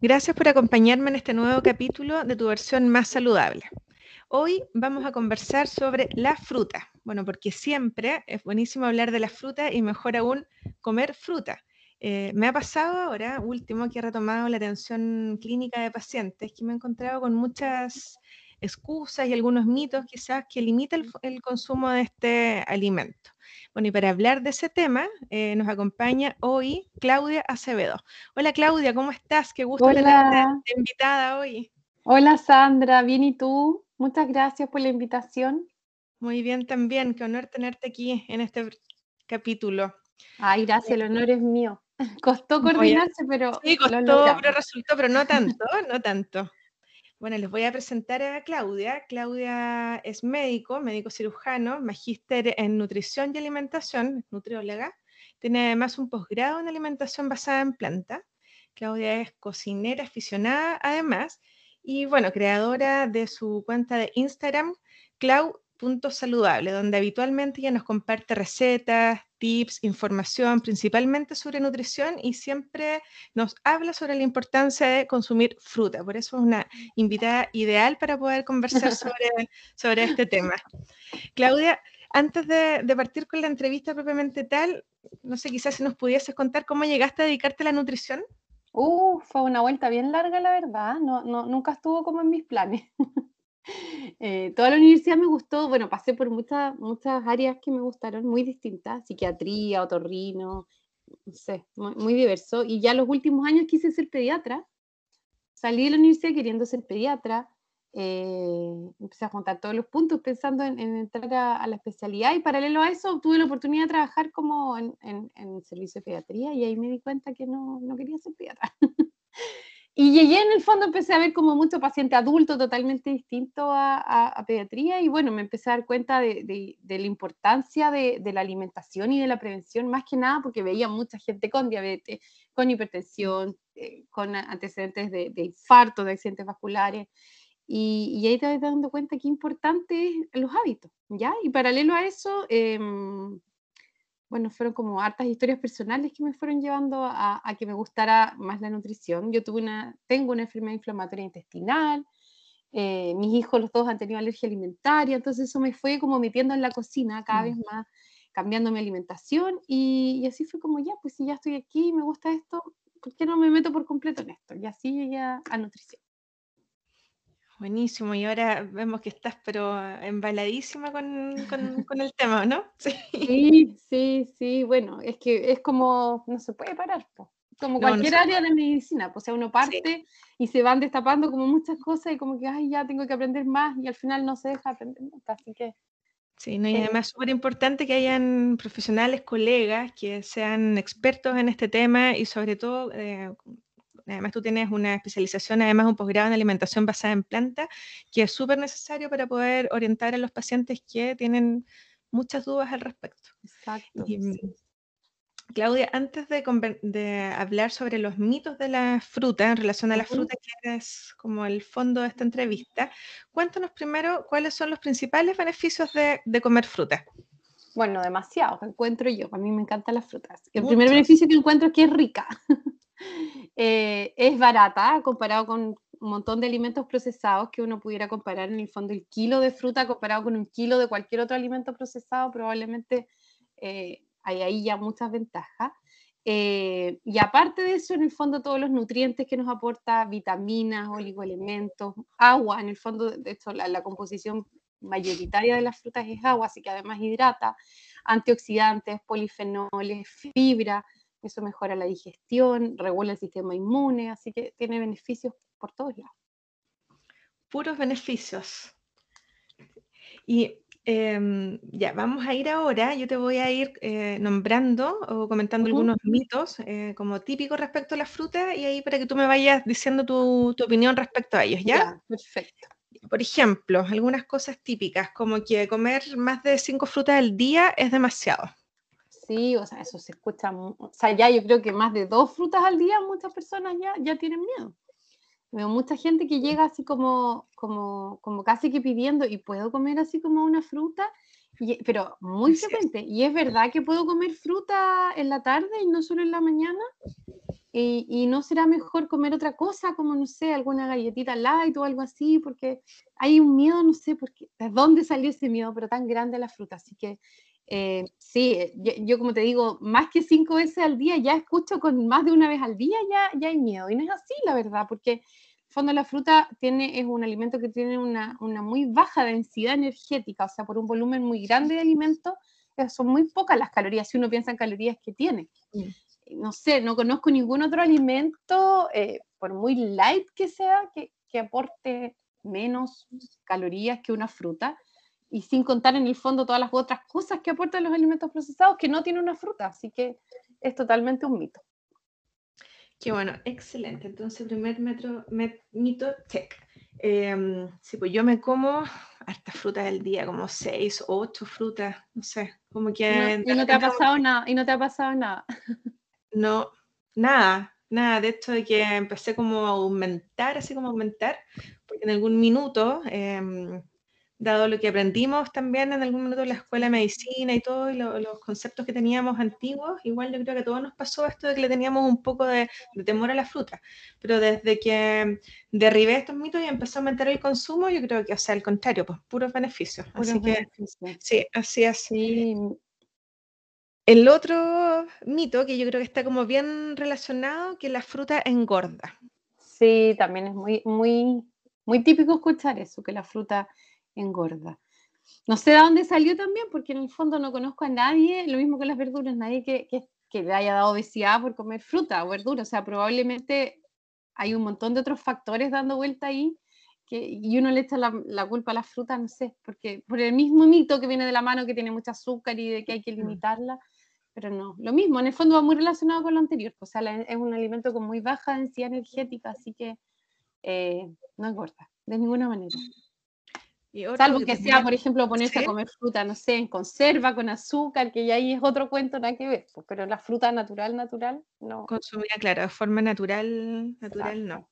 Gracias por acompañarme en este nuevo capítulo de tu versión más saludable. Hoy vamos a conversar sobre la fruta. Bueno, porque siempre es buenísimo hablar de la fruta y mejor aún comer fruta. Eh, me ha pasado ahora, último, que he retomado la atención clínica de pacientes, que me he encontrado con muchas excusas y algunos mitos quizás que limitan el consumo de este alimento. Bueno, y para hablar de ese tema, eh, nos acompaña hoy Claudia Acevedo. Hola Claudia, ¿cómo estás? Qué gusto tenerte invitada hoy. Hola Sandra, bien y tú? Muchas gracias por la invitación. Muy bien también, qué honor tenerte aquí en este capítulo. Ay, gracias, el honor es mío. Costó coordinarse, pero... Sí, costó, pero resultó, pero no tanto, no tanto. Bueno, les voy a presentar a Claudia. Claudia es médico, médico cirujano, magíster en nutrición y alimentación, nutrióloga. Tiene además un posgrado en alimentación basada en planta. Claudia es cocinera aficionada además y bueno, creadora de su cuenta de Instagram, Clau.saludable, donde habitualmente ella nos comparte recetas, tips, información, principalmente sobre nutrición y siempre nos habla sobre la importancia de consumir fruta. Por eso es una invitada ideal para poder conversar sobre, sobre este tema. Claudia, antes de, partir con la entrevista propiamente tal, no sé, quizás si nos pudieses contar cómo llegaste a dedicarte a la nutrición. Uh, fue una vuelta bien larga, la verdad. No, no, nunca estuvo como en mis planes. Eh, toda la universidad me gustó, bueno, pasé por muchas, muchas áreas que me gustaron, muy distintas, psiquiatría, otorrino, no sé, muy, diverso. Y ya los últimos años quise ser pediatra. Salí de la universidad queriendo ser pediatra. Eh, empecé a juntar todos los puntos pensando en, entrar a, la especialidad y paralelo a eso tuve la oportunidad de trabajar como en, en, servicio de pediatría y ahí me di cuenta que no, no quería ser pediatra. Y llegué en el fondo, empecé a ver como mucho paciente adulto totalmente distinto a, pediatría y bueno, me empecé a dar cuenta de, la importancia de, la alimentación y de la prevención, más que nada porque veía mucha gente con diabetes, con hipertensión, eh, con antecedentes de, infarto, de accidentes vasculares. Y, y, ahí te vas dando cuenta qué importante es los hábitos, ¿ya? Y paralelo a eso, em, bueno, fueron como hartas historias personales que me fueron llevando a, que me gustara más la nutrición. Yo tuve una, tengo una enfermedad inflamatoria intestinal, eh, mis hijos los dos han tenido alergia alimentaria, entonces eso me fue como metiendo en la cocina cada mm. vez más, cambiando mi alimentación y, así fue como ya, pues si ya estoy aquí y me gusta esto, ¿por qué no me meto por completo en esto? Y así llegué a nutrición. Buenísimo, y ahora vemos que estás pero embaladísima con, con, el tema, ¿no? Sí. sí, sí, bueno, es que es como, no se puede parar, como cualquier área de medicina, pues o sea, uno parte y se van destapando como muchas cosas y como que, ay, ya tengo que aprender más y al final no se deja aprender nunca, así que... Sí, no, y además súper importante que hayan profesionales, colegas que sean expertos en este tema y sobre todo eh, Además, tú tienes una especialización, además un posgrado en alimentación basada en planta, que es súper necesario para poder orientar a los pacientes que tienen muchas dudas al respecto. Exacto. Mm, Claudia, antes de, hablar sobre los mitos de la fruta en relación a la fruta, que es como el fondo de esta entrevista, cuéntanos primero cuáles son los principales beneficios de, comer fruta. Bueno, demasiados encuentro yo. A mí me encantan las frutas. El primer beneficio que encuentro es que es rica. Eh, es barata comparado con un montón de alimentos procesados que uno pudiera comparar en el fondo el kilo de fruta comparado con un kilo de cualquier otro alimento procesado, probablemente eh, hay ahí ya muchas ventajas. Eh, y aparte de eso, en el fondo todos los nutrientes que nos aporta, vitaminas, oligoelementos, agua, en el fondo, de hecho, la, la composición mayoritaria de las frutas es agua, así que además hidrata, antioxidantes, polifenoles, fibra, eso mejora la digestión, regula el sistema inmune, así que tiene beneficios por todos lados. Puros beneficios. Y Em, ya, vamos a ir ahora. Yo te voy a ir eh, nombrando o comentando algunos mitos eh, como típicos respecto a las frutas y ahí para que tú me vayas diciendo tu, tu opinión respecto a ellos, ¿ya? Ya, perfecto. Por ejemplo, algunas cosas típicas como que comer más de cinco frutas al día es demasiado. Sí, o sea, eso se escucha, o sea, ya yo creo que más de dos frutas al día muchas personas ya, ya tienen miedo. Veo mucha gente que llega así como, como, como casi que pidiendo, y puedo comer así como una fruta, Y- pero muy es. frecuente. Y es verdad que puedo comer fruta en la tarde y no solo en la mañana. Y, y no será mejor comer otra cosa, como no sé, alguna galletita light o algo así, porque hay un miedo, no sé, porque, de dónde salió ese miedo, pero tan grande a la fruta. Así que eh, sí, yo, yo como te digo, más que cinco veces al día, ya escucho con más de una vez al día, ya, ya hay miedo. Y no es así, la verdad, porque en el fondo la fruta tiene, es un alimento que tiene una, una muy baja densidad energética, o sea, por un volumen muy grande de alimento, eh, son muy pocas las calorías, si uno piensa en calorías que tiene. Mm. No sé, no conozco ningún otro alimento, eh, por muy light que sea, que, que aporte menos calorías que una fruta y sin contar en el fondo todas las otras cosas que aportan los alimentos procesados que no tiene una fruta, así que es totalmente un mito. Qué bueno, excelente. Entonces, primer metro, met- mito, check. Em, sí, pues yo me como hartas frutas al día, como seis o ocho frutas, no sé, como Y no, que y no te ha pasado nada, y no te ha pasado nada. no, nada, nada, de hecho de que empecé como a aumentar, así como a aumentar, porque en algún minuto, em, dado lo que aprendimos también en algún minuto en la escuela de medicina y todo, y lo- los conceptos que teníamos antiguos, igual yo creo que a todos nos pasó esto de que le teníamos un poco de, de temor a la fruta, pero desde que derribé estos mitos y empezó a aumentar el consumo, yo creo que, o sea, al contrario, pues puros beneficios. Puros Así que, sí, así es. Sí, El otro mito que yo creo que está como bien relacionado, que la fruta engorda. sí, también es muy, muy, muy típico escuchar eso, que la fruta engorda. No sé de dónde salió también, porque en el fondo no conozco a nadie, lo mismo que las verduras, nadie que, que, que le haya dado obesidad por comer fruta o verdura. O sea, probablemente hay un montón de otros factores dando vuelta ahí que, y uno le echa la, la culpa a la fruta, no sé, porque por el mismo mito que viene de la mano que tiene mucho azúcar y de que hay que limitarla, pero no, lo mismo, en el fondo va muy relacionado con lo anterior, o sea, la- es un alimento con muy baja densidad energética, así que eh, no engorda, de ninguna manera. Y otro Salvo que que sea, por ejemplo, ponerse Sí. a comer fruta, no sé, en conserva, con azúcar, que ya ahí es otro cuento, nada que ver, pues, pero la fruta natural, natural, no. consumida, claro, de forma natural, natural no.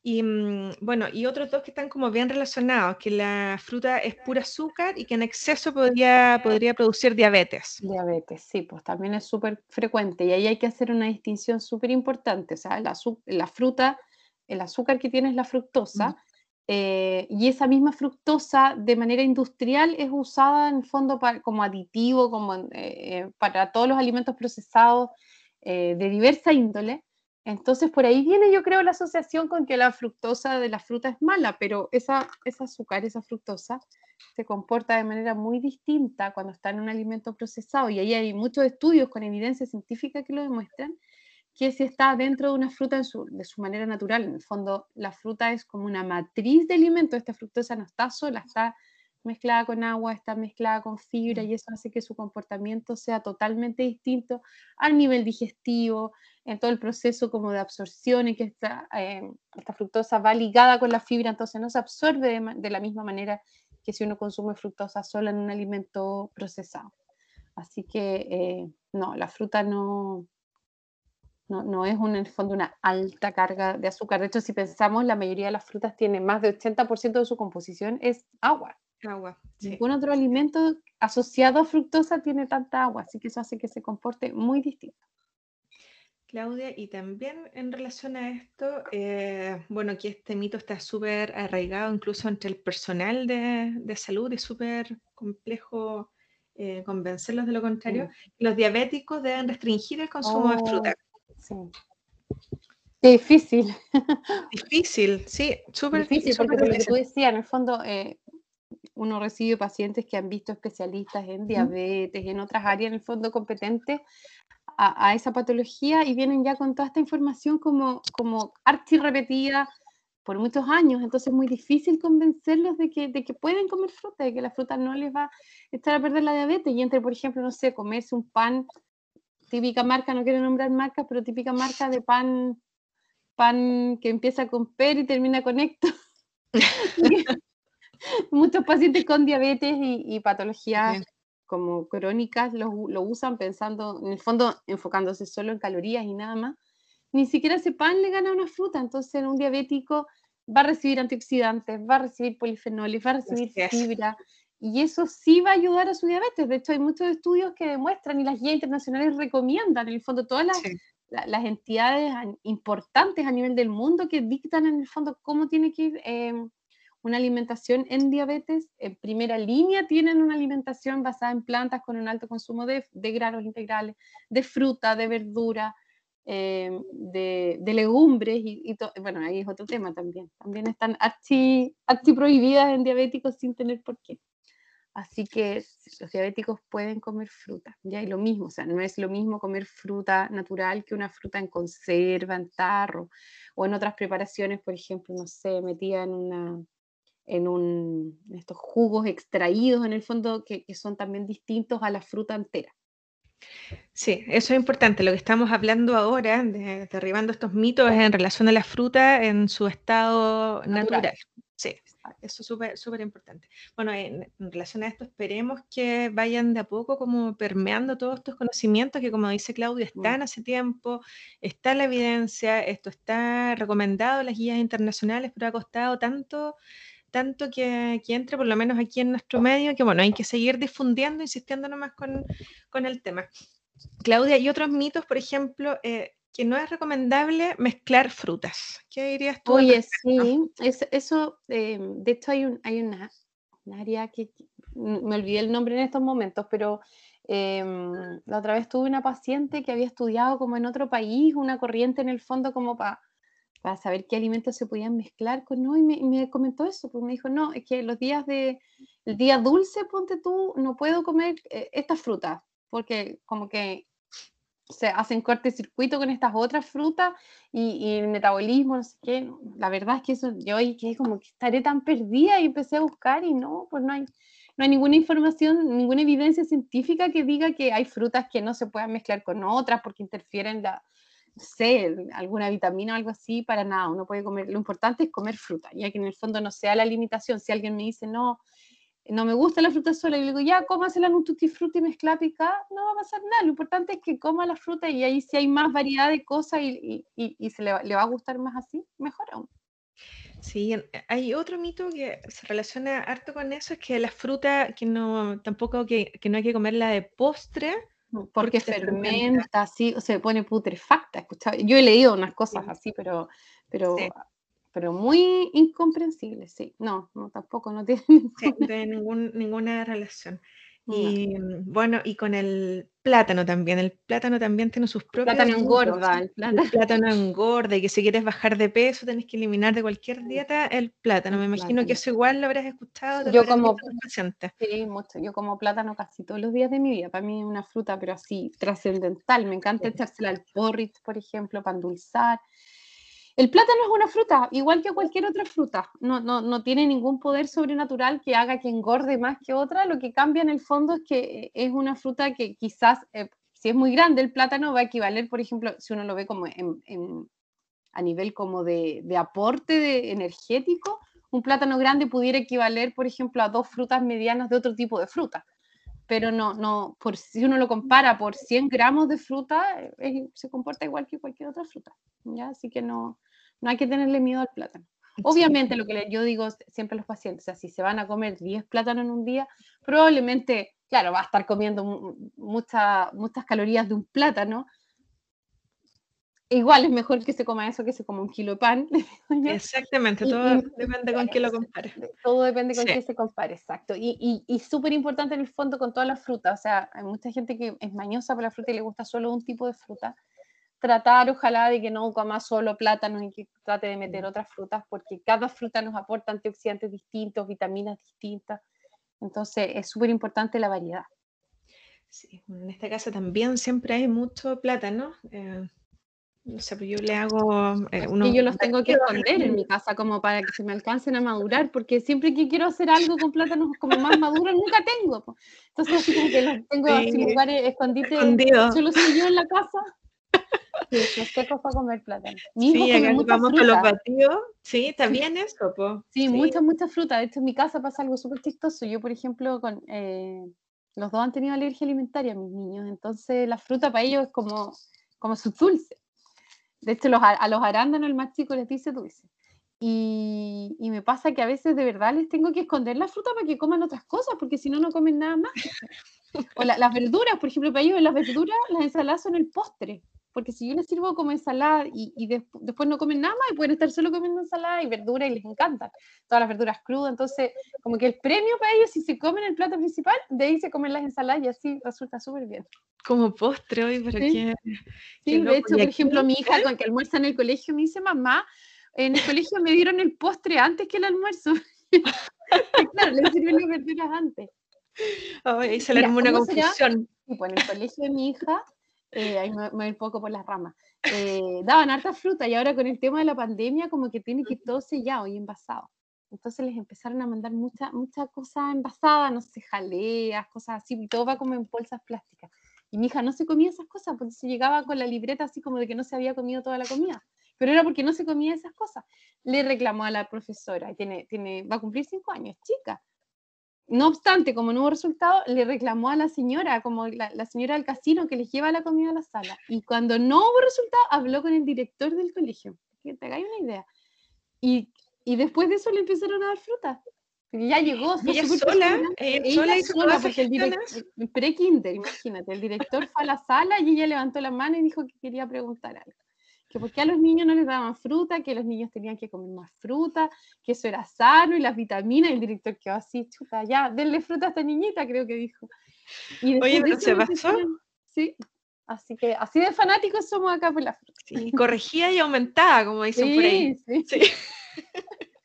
Y mm, bueno, y otros dos que están como bien relacionados, que la fruta es pura azúcar y que en exceso podría, podría producir diabetes. Diabetes, sí, pues también es súper frecuente y ahí hay que hacer una distinción súper importante. O sea, el azu- la fruta, el azúcar que tiene es la fructosa eh, y esa misma fructosa de manera industrial es usada en el fondo como aditivo, eh, eh, para todos los alimentos procesados de diversa índole. Entonces, por ahí viene, yo creo, la asociación con que la fructosa de la fruta es mala, pero esa, ese azúcar, esa fructosa, se comporta de manera muy distinta cuando está en un alimento procesado. Y ahí hay muchos estudios con evidencia científica que lo demuestran, que si está dentro de una fruta en su- de su manera natural. En el fondo, la fruta es como una matriz de alimento. Esta fructosa no está sola, está mezclada con agua, está mezclada con fibra y eso hace que su comportamiento sea totalmente distinto al nivel digestivo, en todo el proceso como de absorción y que esta, eh, esta fructosa va ligada con la fibra, entonces no se absorbe de la misma manera que si uno consume fructosa sola en un alimento procesado. Así que eh, no, la fruta no, no, no es un- en el fondo una alta carga de azúcar. De hecho, si pensamos, la mayoría de las frutas tiene más de 80% de su composición es agua. Agua. sí. Ningún otro alimento asociado a fructosa tiene tanta agua, así que eso hace que se comporte muy distinto. Claudia, y también en relación a esto, eh, bueno, aquí este mito está súper arraigado incluso entre el personal de, de salud y súper complejo eh, convencerlos de lo contrario. Los diabéticos deben restringir el consumo de fruta. Sí. Difícil, Difícil, sí, súper difícil, porque difícil. tú decías, en el fondo, eh, uno recibe pacientes que han visto especialistas en diabetes y en otras áreas, en el fondo, competentes a, a esa patología y vienen ya con toda esta información como, como archi repetida por muchos años, entonces es muy difícil convencerlos de que, de que pueden comer fruta, de que la fruta no les va a echar a perder la diabetes y entre, por ejemplo, no sé, comerse un pan, típica marca, no quiero nombrar marcas, pero típica marca de pan, pan que empieza con per y termina con ecto. Muchos pacientes con diabetes y, patologías como crónicas lo, lo, usan pensando, en el fondo, enfocándose solo en calorías y nada más. Ni siquiera ese pan le gana una fruta, entonces un diabético va a recibir antioxidantes, va a recibir polifenoles, va a recibir fibra, y eso sí va a ayudar a su diabetes. De hecho, hay muchos estudios que demuestran y las guías internacionales recomiendan, en el fondo, todas las, las entidades importantes a nivel del mundo que dictan en el fondo cómo tiene que ir em, una alimentación en diabetes, en primera línea tienen una alimentación basada en plantas con un alto consumo de, de granos integrales, de fruta, de verdura, eh, de, de, legumbres, y, bueno, ahí es otro tema también. También están archi, prohibidas en diabéticos sin tener por qué. Así que los diabéticos pueden comer fruta, ya y lo mismo, o sea, no es lo mismo comer fruta natural que una fruta en conserva, en tarro, o en otras preparaciones, por ejemplo, no sé, metida en una en, un, estos jugos extraídos en el fondo que, son también distintos a la fruta entera. Sí, eso es importante. Lo que estamos hablando ahora, de, derribando estos mitos, es en relación a la fruta en su estado natural. Sí, eso es súper súper importante. Bueno, en, relación a esto, esperemos que vayan de a poco como permeando todos estos conocimientos que, como dice Claudia, están hace tiempo, está la evidencia, esto está recomendado en las guías internacionales, pero ha costado tanto tanto que, entre, por lo menos aquí en nuestro medio, que bueno, hay que seguir difundiendo, insistiendo nomás con, con el tema. Claudia, y otros mitos, por ejemplo, eh, que no es recomendable mezclar frutas. ¿Qué dirías tú? Oye, sí, eso, eh, de hecho hay, un, hay una, área que me olvidé el nombre en estos momentos, pero em, la otra vez tuve una paciente que había estudiado como en otro país, una corriente en el fondo como para para saber qué alimentos se podían mezclar con no, y me, comentó eso, pues me dijo, no, es que los días de, el día dulce, ponte tú, no puedo comer eh, estas frutas, porque como que se hacen cortocircuito con estas otras frutas y, el metabolismo, no sé qué, la verdad es que eso, yo que como que estaré tan perdida y empecé a buscar y no, pues no hay, no hay ninguna información, ninguna evidencia científica que diga que hay frutas que no se puedan mezclar con otras porque interfieren la, sé, alguna vitamina o algo así, para nada, uno puede comer, lo importante es comer fruta, ya que en el fondo no sea la limitación, si alguien me dice, no, no me gusta la fruta sola, y le digo, ya, cómasela en un tutti frutti mezclada picada, no va a pasar nada, lo importante es que coma la fruta y ahí si hay más variedad de cosas y, y, y se le, le, va a gustar más así, mejor aún. Sí, hay otro mito que se relaciona harto con eso, es que la fruta, que no, tampoco que, que no hay que comerla de postre, porque, fermenta, así, o se pone putrefacta. Yo he leído unas cosas así, pero, pero, pero muy incomprensibles, sí. No, no, tampoco, no tiene ninguna relación. Y mm, bueno, y con el plátano también. El plátano también tiene sus propios. Plátano engorda. El plátano. el plátano engorda y que si quieres bajar de peso tenés que eliminar de cualquier dieta el plátano. Me imagino que eso igual lo habrás escuchado. Yo como. Sí, mucho. Yo como plátano casi todos los días de mi vida. Para mí es una fruta, pero así trascendental. Me encanta echársela al porridge, por ejemplo, para endulzar. El plátano es una fruta, igual que cualquier otra fruta. No, no, no, tiene ningún poder sobrenatural que haga que engorde más que otra. Lo que cambia en el fondo es que eh, es una fruta que quizás, eh, si es muy grande, el plátano va a equivaler, por ejemplo, si uno lo ve como a nivel como de, aporte energético, un plátano grande pudiera equivaler, por ejemplo, a dos frutas medianas de otro tipo de fruta. Pero no, no, por, si uno lo compara por 100 gramos de fruta, eh, se comporta igual que cualquier otra fruta. ¿ya? Así que no, no hay que tenerle miedo al plátano. Obviamente, lo que yo digo siempre a los pacientes, o sea, si se van a comer 10 plátanos en un día, probablemente, claro, va a estar comiendo muchas calorías de un plátano. Igual es mejor que se coma eso que se coma un kilo de pan. Exactamente, todo depende con quién lo compare. Todo depende con quién se compare, exacto. Y, y, súper importante en el fondo con todas las frutas. O sea, hay mucha gente que es mañosa por la fruta y le gusta solo un tipo de fruta tratar ojalá de que no coma solo plátanos y que trate de meter otras frutas porque cada fruta nos aporta antioxidantes distintos, vitaminas distintas. Entonces es súper importante la variedad. Sí, en este caso también siempre hay mucho plátano. Eh, no sé, pues yo le hago eh, unos... yo los tengo que esconder en mi casa como para que se me alcancen a madurar, porque siempre que quiero hacer algo con plátanos como más maduros, nunca tengo. Entonces así como que los tengo en lugares escondidos. Solo soy yo en la casa. Sí, los secos para comer plátano. Mi sí, acá vamos con los batidos. Sí, bien eso, po. Sí, mucha, mucha fruta. De hecho, en mi casa pasa algo súper chistoso. Yo, por ejemplo, con... Eh, los dos han tenido alergia alimentaria, mis niños, entonces la fruta para ellos es como, como su dulce. De hecho, a los arándanos el más chico les dice dulce. Y, y, me pasa que a veces de verdad les tengo que esconder la fruta para que coman otras cosas, porque si no, no comen nada más. O las verduras, por ejemplo, para ellos las verduras, las ensaladas son el postre porque si yo les sirvo como ensalada y, y después no comen nada más y pueden estar solo comiendo ensalada y verdura y les encantan todas las verduras crudas, entonces como que el premio para ellos si se comen el plato principal, de ahí se comen las ensaladas y así resulta súper bien. Como postre hoy, pero sí, sí de hecho, por ejemplo, mi hija con que almuerza en el colegio me dice, mamá, en el colegio me dieron el postre antes que el almuerzo. claro, le sirven las verduras antes. ahí se le armó una confusión. Sí, pues en el colegio de mi hija eh, ahí me, voy un poco por las ramas, eh, daban harta fruta y ahora con el tema de la pandemia como que tiene que ir todo sellado y envasado. Entonces les empezaron a mandar muchas mucha cosas envasadas, no sé, jaleas, cosas así, y todo va como en bolsas plásticas. Y mi hija no se comía esas cosas porque se llegaba con la libreta así como de que no se había comido toda la comida. Pero era porque no se comía esas cosas. Le reclamó a la profesora, y tiene, tiene, va a cumplir cinco años, chica. No obstante, como no hubo resultado, le reclamó a la señora, como la, señora del casino que les lleva la comida a la sala. Y cuando no hubo resultado, habló con el director del colegio. Que te hagáis una idea. Y, y, después de eso le empezaron a dar fruta. Porque ya llegó. Ella sola, ella sola, hizo sola porque el director, pre-kinder, imagínate, el director fue a la sala y ella levantó la mano y dijo que quería preguntar algo que porque a los niños no les daban fruta, que los niños tenían que comer más fruta, que eso era sano y las vitaminas, y el director quedó así, chuta, ya, denle fruta a esta niñita, creo que dijo. Oye, pero se pasó. Sí, así que así de fanáticos somos acá por la fruta. Sí, corregía y aumentaba, como dicen por ahí. Sí. sí.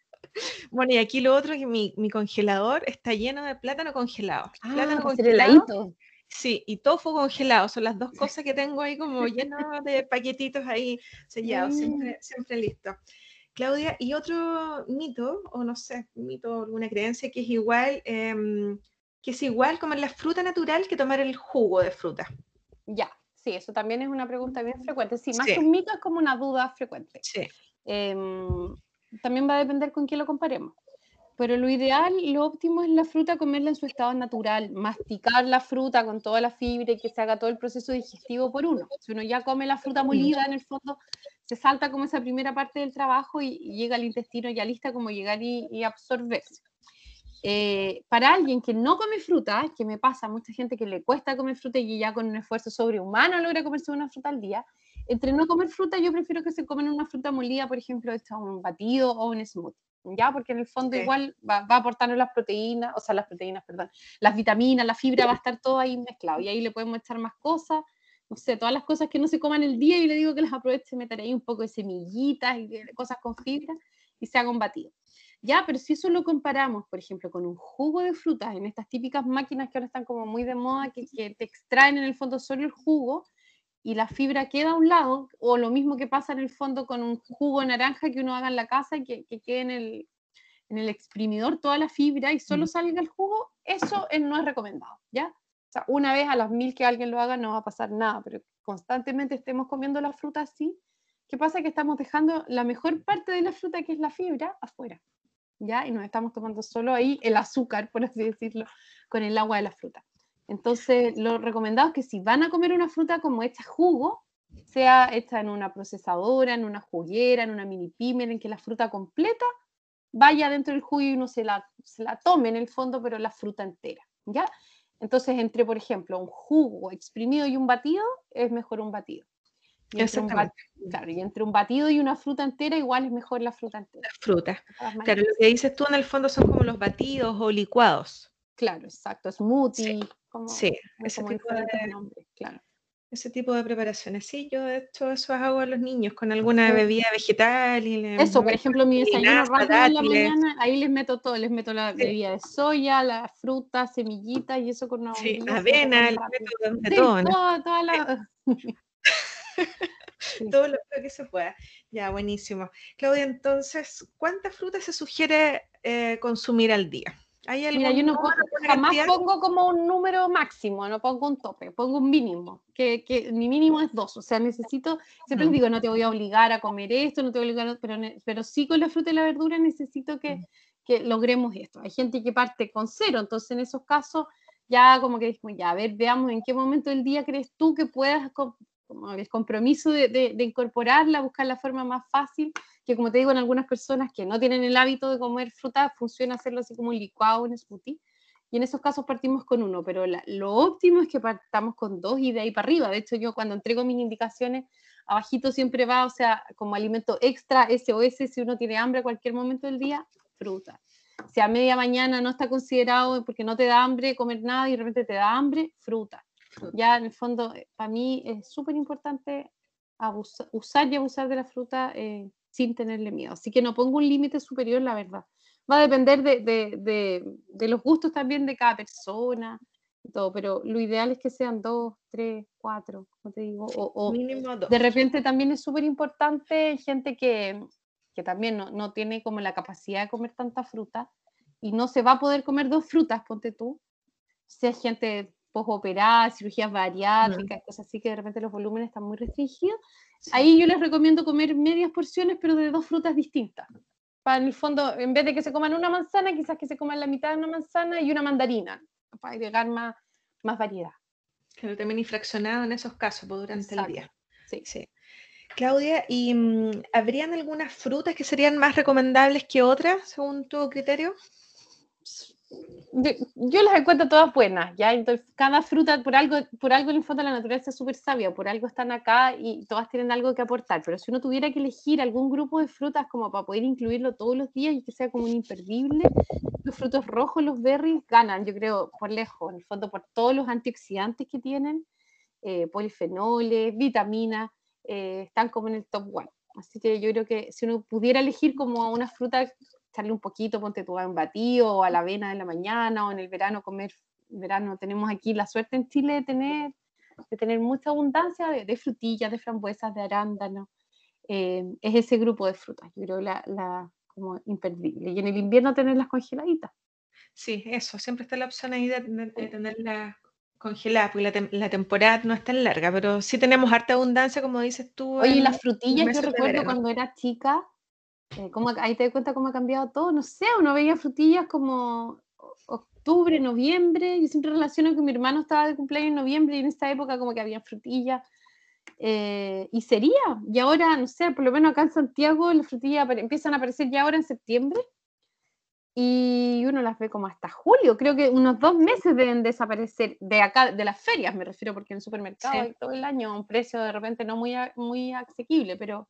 Bueno, y aquí lo otro que mi, mi, congelador está lleno de plátano congelado. Ah, plátano congelado. Sí, y tofu congelado, son las dos cosas que tengo ahí como llenas de paquetitos ahí sellados, siempre, siempre listo. Claudia, y otro mito, o no sé, mito, alguna creencia que es igual, em, que es igual comer la fruta natural que tomar el jugo de fruta. Ya, sí, eso también es una pregunta bien frecuente. Sí, más que un mito es como una duda frecuente. Sí. Em, también va a depender con quién lo comparemos pero lo ideal, lo óptimo es la fruta comerla en su estado natural, masticar la fruta con toda la fibra y que se haga todo el proceso digestivo por uno. Si uno ya come la fruta molida, en el fondo se salta como esa primera parte del trabajo y, llega al intestino ya lista como llegar y, absorberse. Eh, para alguien que no come fruta, que me pasa, mucha gente que le cuesta comer fruta y ya con un esfuerzo sobrehumano logra comerse una fruta al día, entre no comer fruta yo prefiero que se comen una fruta molida, por ejemplo, hecha un batido o un smoothie. ¿ya? Porque en el fondo igual va, va a aportarnos las proteínas, o sea, las proteínas, perdón, las vitaminas, la fibra, va a estar todo ahí mezclado y ahí le podemos echar más cosas, no sé, todas las cosas que no se coman el día y le digo que las aproveche, meter ahí un poco de semillitas y cosas con fibra y se haga un batido. Ya, pero si eso lo comparamos, por ejemplo, con un jugo de frutas, en estas típicas máquinas que ahora están como muy de moda, que, que te extraen en el fondo solo el jugo, y la fibra queda a un lado, o lo mismo que pasa en el fondo con un jugo de naranja que uno haga en la casa y que, que quede en el, en el, exprimidor toda la fibra y solo salga el jugo, eso no es recomendado, ¿ya? O sea, una vez a las mil que alguien lo haga no va a pasar nada, pero constantemente estemos comiendo la fruta así, ¿qué pasa? Que estamos dejando la mejor parte de la fruta, que es la fibra, afuera, ¿ya? Y nos estamos tomando solo ahí el azúcar, por así decirlo, con el agua de la fruta. Entonces, lo recomendado es que si van a comer una fruta como hecha jugo, sea hecha en una procesadora, en una juguera, en una mini pimer, en que la fruta completa vaya dentro del jugo y uno se la, se la tome en el fondo, pero la fruta entera, ¿ya? Entonces, entre, por ejemplo, un jugo exprimido y un batido, es mejor un batido. Y entre, un batido, y entre un batido y una fruta entera, igual es mejor la fruta entera. La fruta. Claro, lo que dices tú en el fondo son como los batidos o licuados. Claro, exacto, smoothie. sí, ese, tipo de, claro. ese tipo de preparaciones. Sí, yo de hecho eso hago a los niños con alguna bebida vegetal. Y eso, por ejemplo, mi desayuno rápido en la mañana, ahí les meto todo, les meto la bebida de soya, la fruta, semillitas y eso con una Sí, avena, les meto de, todo. toda, la... todo lo, que se pueda. Ya, buenísimo. Claudia, entonces, ¿cuántas frutas se sugiere eh, consumir al día? ¿Hay Mira, yo no jamás pongo como un número máximo, no pongo un tope, pongo un mínimo, que, que mi mínimo es dos, o sea, necesito, siempre les digo, no te voy a obligar a comer esto, no te voy a obligar, pero, pero sí con la fruta y la verdura necesito que, que logremos esto. Hay gente que parte con cero, entonces en esos casos ya como que dijimos, ya, a ver, veamos en qué momento del día crees tú que puedas, como el compromiso de, incorporarla, buscar la forma más fácil que como te digo, en algunas personas que no tienen el hábito de comer fruta, funciona hacerlo así como un licuado, un smoothie. Y en esos casos partimos con uno, pero lo óptimo es que partamos con dos y de ahí para arriba. De hecho, yo cuando entrego mis indicaciones, abajito siempre va, o sea, como alimento extra SOS, si uno tiene hambre a cualquier momento del día, fruta. Si a media mañana no está considerado porque no te da hambre comer nada y de repente te da hambre, fruta. Ya en el fondo, eh, para mí es súper importante usar y abusar de la fruta eh, sin tenerle miedo. Así que no pongo un límite superior, la verdad. Va a depender de, de, de, los gustos también de cada persona, y todo, pero lo ideal es que sean dos, tres, cuatro, como te digo, o, Mínimo dos. de repente también es súper importante gente que, que también no, no, tiene como la capacidad de comer tanta fruta y no se va a poder comer dos frutas, ponte tú, si gente postoperada, cirugías bariátricas, cosas así que de repente los volúmenes están muy restringidos, Ahí yo les recomiendo comer medias porciones, pero de dos frutas distintas. Para en el fondo, en vez de que se coman una manzana, quizás que se coman la mitad de una manzana y una mandarina, para agregar más, más variedad. Pero también y fraccionado en esos casos, pues, durante el día. Sí. sí. Claudia, ¿y mm, habrían algunas frutas que serían más recomendables que otras, según tu criterio? Yo, las encuentro todas buenas, ¿ya? Entonces, cada fruta, por algo, por algo en el fondo la naturaleza es súper sabia, por algo están acá y todas tienen algo que aportar, pero si uno tuviera que elegir algún grupo de frutas como para poder incluirlo todos los días y que sea como un imperdible, los frutos rojos, los berries, ganan, yo creo, por lejos, en el fondo por todos los antioxidantes que tienen, eh, polifenoles, vitaminas, eh, están como en el top one. Así que yo creo que si uno pudiera elegir como una fruta echarle un poquito, ponte tú a un batido o a la avena de la mañana o en el verano comer, verano tenemos aquí la suerte en Chile de tener, de tener mucha abundancia de, frutillas, de frambuesas, de arándanos. Eh, es ese grupo de frutas, yo creo la, la, como imperdible. Y en el invierno tenerlas congeladitas. Sí, eso, siempre está la opción ahí de, tenerlas congeladas, porque la, la, temporada no es tan larga, pero sí tenemos harta abundancia, como dices tú. Oye, las frutillas, yo recuerdo cuando era chica, eh, ahí te das cuenta cómo ha cambiado todo, no sé, uno veía frutillas como octubre, noviembre, yo siempre relaciono que mi hermano estaba de cumpleaños en noviembre y en esta época como que había frutillas, eh, y sería, y ahora, no sé, por lo menos acá en Santiago las frutillas empiezan a aparecer ya ahora en septiembre, y uno las ve como hasta julio, creo que unos dos meses deben desaparecer de acá, de las ferias me refiero, porque en el supermercado hay todo el año un precio de repente no muy, muy asequible, pero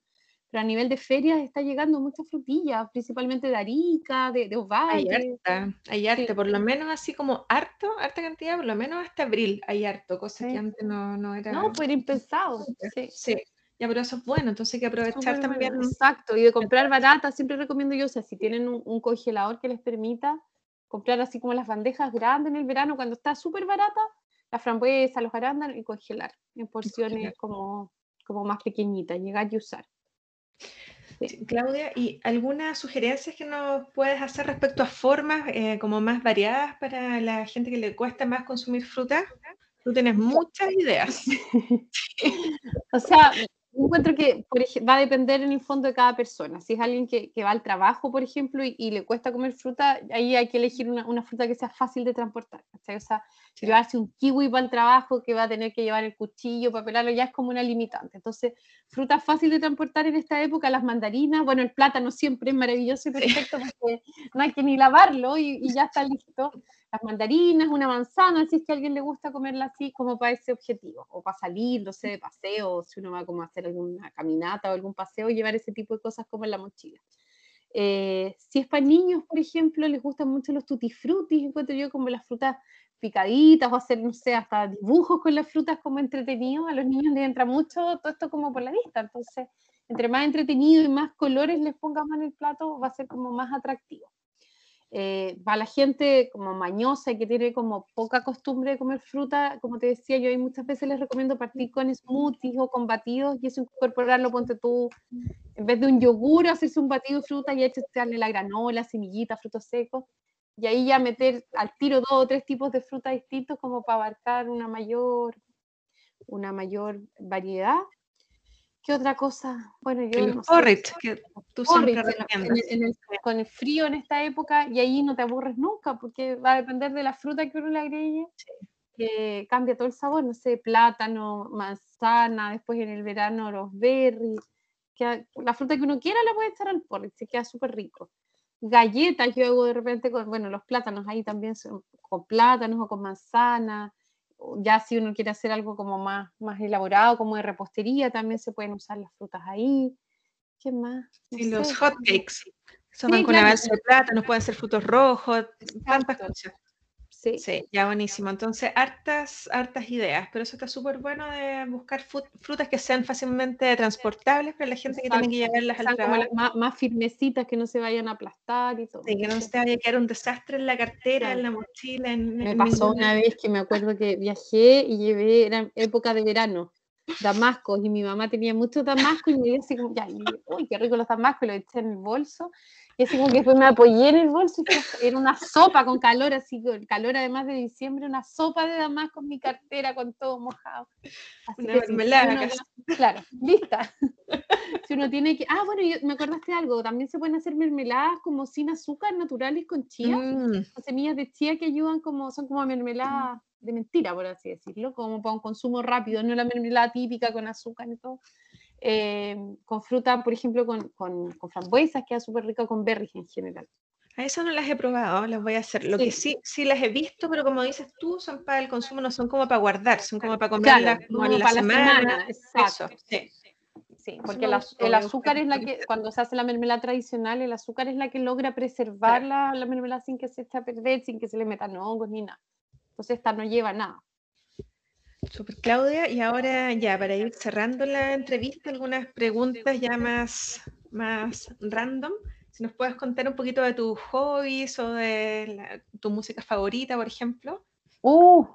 pero a nivel de ferias está llegando muchas frutillas, principalmente de Arica, de, de Ovalle. Hay harta, hay harta, por lo menos así como harto, harta cantidad, por lo menos hasta abril hay harto, cosas que antes no, no era. No, fue impensado. Sí. sí. Ya, pero eso es bueno, entonces hay que aprovechar también. Exacto, y de comprar barata, siempre recomiendo yo, o sea, si tienen un, congelador que les permita comprar así como las bandejas grandes en el verano, cuando está súper barata, la frambuesa, los arándanos y congelar en porciones como, como más pequeñitas, llegar y usar. Claudia, ¿y algunas sugerencias que nos puedes hacer respecto a formas eh, como más variadas para la gente que le cuesta más consumir fruta? Tú tienes muchas ideas. o sea, encuentro que va a depender en el fondo de cada persona. Si es alguien que, que va al trabajo, por ejemplo, y, le cuesta comer fruta, ahí hay que elegir una, una fruta que sea fácil de transportar. O sea, llevarse un kiwi para el trabajo que va a tener que llevar el cuchillo para pelarlo ya es como una limitante. Entonces, fruta fácil de transportar en esta época, las mandarinas, bueno, el plátano siempre es maravilloso y perfecto porque no hay que ni lavarlo y, y ya está listo las mandarinas, una manzana, si es que a alguien le gusta comerla así, como para ese objetivo, o para salir, no sé, de paseo, si uno va como a hacer alguna caminata o algún paseo, llevar ese tipo de cosas como en la mochila. Eh, si es para niños, por ejemplo, les gustan mucho los tutti frutti, encuentro yo como las frutas picaditas o hacer, no sé, hasta dibujos con las frutas como entretenido, a los niños les entra mucho todo esto como por la vista, entonces entre más entretenido y más colores les pongamos en el plato va a ser como más atractivo. Eh, para la gente como mañosa y que tiene como poca costumbre de comer fruta, como te decía, yo muchas veces les recomiendo partir con smoothies o con batidos y eso incorporarlo, ponte tú, en vez de un yogur, hacerse un batido de fruta y echarle la granola, semillitas, frutos secos, y ahí ya meter al tiro dos o tres tipos de fruta distintos como para abarcar una mayor, una mayor variedad. ¿Qué otra cosa? Bueno, yo el no porridge, que tú siempre con el frío en esta época y ahí no te aburres nunca porque va a depender de la fruta que uno le agregue, que cambia todo el sabor, no sé, plátano, manzana, después en el verano los berries, que la fruta que uno quiera la puede echar al porridge, se queda súper rico. Galletas yo hago de repente con, bueno, los plátanos ahí también son con plátanos o con manzana, ya si uno quiere hacer algo como más, más elaborado, como de repostería, también se pueden usar las frutas ahí. ¿Qué más? los hotcakes. Son con una base de plátano, pueden ser frutos rojos, tantas cosas. Sí. sí, ya buenísimo. Entonces, hartas, hartas ideas, pero eso está súper bueno de buscar frutas que sean fácilmente transportables para la gente que tiene que llevarlas al trabajo. más, más, firmecitas, que no se vayan a aplastar y todo. Sí, que no se vaya a quedar un desastre en la cartera, en la mochila. me pasó una vez que me acuerdo que viajé y llevé, era época de verano, damascos, y mi mamá tenía muchos damascos y me decía así como, ya, uy, qué rico los damascos, y los eché en el bolso y así como que me apoyé en el bolso y era una sopa con calor, así con calor además de diciembre, una sopa de damasco con mi cartera con todo mojado. Así una mermelada. claro, lista. si uno tiene que... Ah, bueno, me acordaste de algo, también se pueden hacer mermeladas como sin azúcar, naturales, con chía, mm. con semillas de chía que ayudan como, son como mermeladas de mentira, por así decirlo, como para un consumo rápido, no la mermelada típica con azúcar y todo. Eh, con fruta, por ejemplo, con, con, con frambuesas, queda súper rica con berries en general. A eso no las he probado, las voy a hacer. Lo que sí, sí las he visto, pero como dices tú, son para el consumo, no son como para guardar, son como para comerlas como en la semana. Exacto. sí. Sí, porque el, azúcar es la que, cuando se hace la mermelada tradicional, el azúcar es la que logra preservar la, la, mermelada sin que se eche a perder, sin que se le metan hongos ni nada. Entonces esta no lleva nada. Super Claudia, y ahora ya para ir cerrando la entrevista, algunas preguntas ya más, más random. Si nos puedes contar un poquito de tus hobbies o de tu música favorita, por ejemplo. Uh,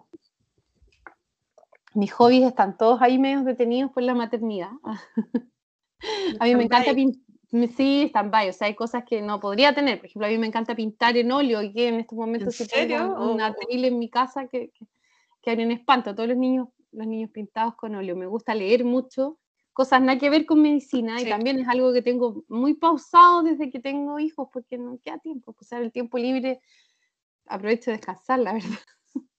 mis hobbies están todos ahí medio detenidos por la maternidad. a mí me encanta pintar. Sí, están o sea, hay cosas que no podría tener. Por ejemplo, a mí me encanta pintar en óleo y que en estos momentos se tengo una tele en mi casa que, que en espanto, todos los niños, los niños pintados con óleo. Me gusta leer mucho, cosas nada que ver con medicina y también es algo que tengo muy pausado desde que tengo hijos porque no queda tiempo. O sea, el tiempo libre aprovecho de descansar, la verdad.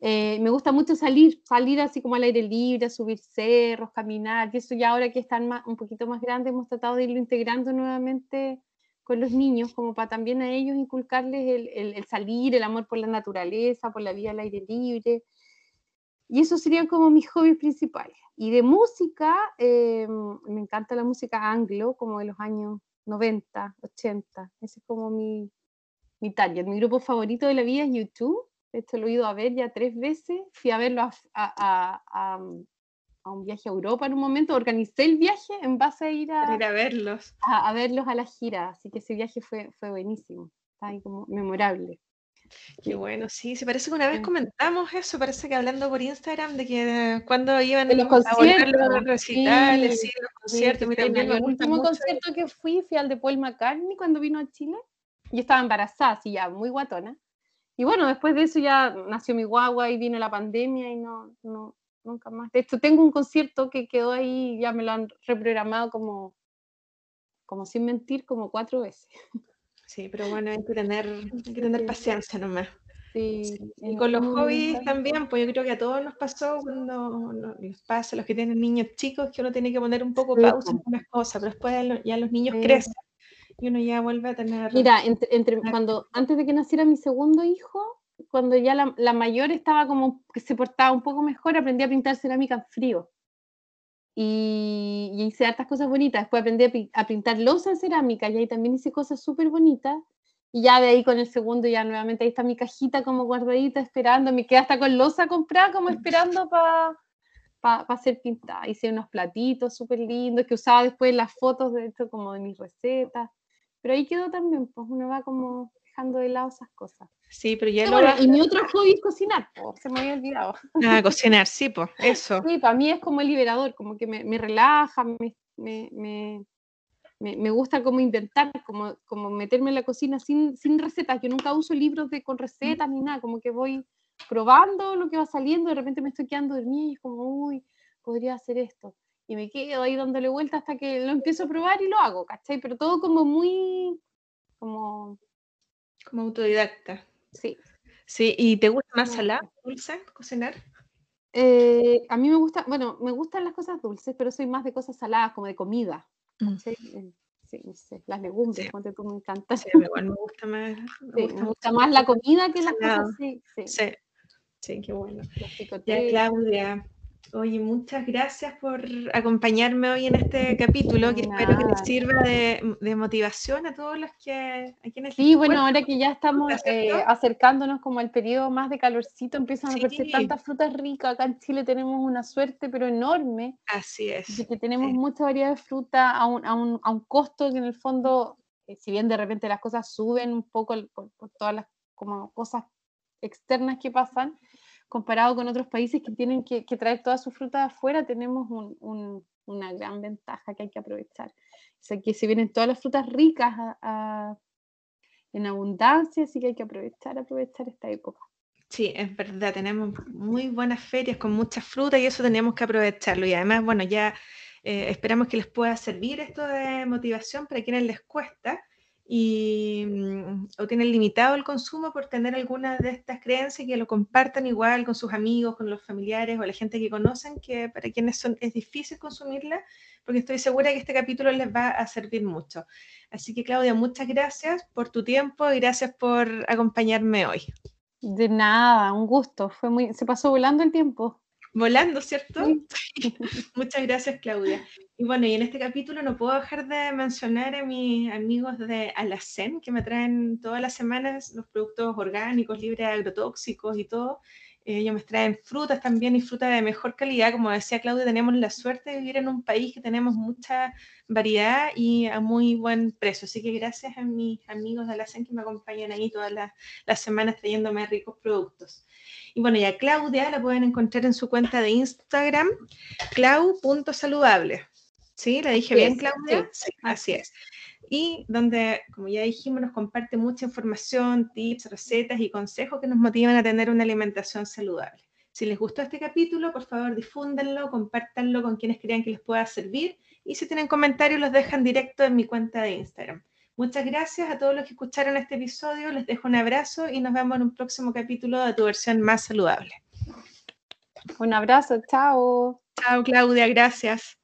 Eh, me gusta mucho salir, salir así como al aire libre, subir cerros, caminar, y eso ya ahora que están más, un poquito más grandes hemos tratado de irlo integrando nuevamente con los niños, como para también a ellos inculcarles el, salir, el amor por la naturaleza, por la vida al aire libre. Y eso serían como mis hobbies principales. Y de música, eh, me encanta la música anglo, como de los años 90, 80. Ese es como mi, mi target. Mi grupo favorito de la vida es YouTube. Esto lo he ido a ver ya tres veces. Fui a verlo a a un viaje a Europa en un momento, organicé el viaje en base a ir a, ir a verlos. A, verlos a la gira, así que ese viaje fue, fue buenísimo, está ahí como memorable. Qué bueno, sí, se parece que una vez comentamos eso, parece que hablando por Instagram de que cuando iban los conciertos, a los recitales, sí, los conciertos. el último concierto que fui fui al de Paul McCartney cuando vino a Chile. Yo estaba embarazada, así ya, muy guatona. Y bueno, después de eso ya nació mi guagua y vino la pandemia y no, no, nunca más. De hecho, tengo un concierto que quedó ahí, ya me lo han reprogramado como, como sin mentir, como cuatro veces. Sí, pero bueno, hay que tener, hay que tener paciencia nomás. Sí, y con los hobbies también, pues yo creo que a todos nos pasó cuando nos pasa, los que tienen niños chicos, que uno tiene que poner un poco pausa en algunas cosas, pero después ya los niños crecen y uno ya vuelve a tener... Mira, entre, cuando, antes de que naciera mi segundo hijo, cuando ya la, mayor estaba como que se portaba un poco mejor, aprendí a pintar cerámica en frío. Y, hice hartas cosas bonitas. Después aprendí a, pintar losa en cerámica y ahí también hice cosas súper bonitas. Y ya de ahí con el segundo, ya nuevamente ahí está mi cajita como guardadita esperando. Me quedé hasta con losa comprada como esperando para pa, pa hacer pintada. Hice unos platitos súper lindos que usaba después en las fotos, de hecho, como de mis recetas. pero ahí quedó también, pues uno va como dejando de lado esas cosas. Sí, pero ya Y mi otro hobby es cocinar, se me había olvidado. Ah, cocinar, sí, pues, eso. Sí, para mí es como liberador, como que me, me relaja, me, me, me, gusta como inventar, como, como meterme en la cocina sin, sin recetas. Yo nunca uso libros de, con recetas ni nada, como que voy probando lo que va saliendo, de repente me estoy quedando dormida y es como, uy, podría hacer esto. Y me quedo ahí dándole vuelta hasta que lo empiezo a probar y lo hago, ¿cachai? Pero todo como muy, como... Como autodidacta. Sí. Sí, ¿y te gusta más salada, dulce, cocinar? Eh, a mí me gusta, bueno, me gustan las cosas dulces, pero soy más de cosas saladas, como de comida. Mm. Eh, sí, no sé, las legumbres, sí. tú me encanta. Sí, igual me gusta más. Me, gusta, más la comida que las cosas, sí, sí. Sí, qué bueno. Ya, Claudia, Oye, muchas gracias por acompañarme hoy en este capítulo, que espero que les sirva de, motivación a todos los que a quienes Sí, bueno, ahora que ya estamos eh, acercándonos como al periodo más de calorcito, empiezan a aparecer tantas frutas ricas. Acá en Chile tenemos una suerte, pero enorme. Así es. De que tenemos mucha variedad de fruta a un, a, un, a un, costo que en el fondo, eh, si bien de repente las cosas suben un poco por, por todas las como cosas externas que pasan, comparado con otros países que tienen que, traer toda su fruta de afuera, tenemos una gran ventaja que hay que aprovechar. O sea, que si vienen todas las frutas ricas en abundancia, así que hay que aprovechar, aprovechar esta época. Sí, es verdad, tenemos muy buenas ferias con muchas frutas y eso tenemos que aprovecharlo. Y además, bueno, ya eh, esperamos que les pueda servir esto de motivación para quienes les cuesta y, mm, o tienen limitado el consumo por tener algunas de estas creencias que lo compartan igual con sus amigos, con los familiares o la gente que conocen, que para quienes son, es difícil consumirla, porque estoy segura que este capítulo les va a servir mucho. Así que Claudia, muchas gracias por tu tiempo y gracias por acompañarme hoy. De nada, un gusto. Fue muy, se pasó volando el tiempo. Volando, ¿cierto? muchas gracias, Claudia. Y bueno, y en este capítulo no puedo dejar de mencionar a mis amigos de Alacen, que me traen todas las semanas los productos orgánicos, libres de agrotóxicos y todo. Ellos me traen frutas también y frutas de mejor calidad. Como decía Claudia, tenemos la suerte de vivir en un país que tenemos mucha variedad y a muy buen precio. Así que gracias a mis amigos de Alacen que me acompañan ahí todas las, las semanas trayéndome ricos productos. Y bueno, ya Claudia la pueden encontrar en su cuenta de Instagram, clau.saludable. ¿Sí? ¿La dije bien, Claudia? Sí, así es. Y donde, como ya dijimos, nos comparte mucha información, tips, recetas y consejos que nos motivan a tener una alimentación saludable. Si les gustó este capítulo, por favor difúndanlo, compártanlo con quienes crean que les pueda servir y si tienen comentarios los dejan directo en mi cuenta de Instagram. Muchas gracias a todos los que escucharon este episodio, les dejo un abrazo y nos vemos en un próximo capítulo de tu versión más saludable. Un abrazo, chao. Chao Claudia, gracias.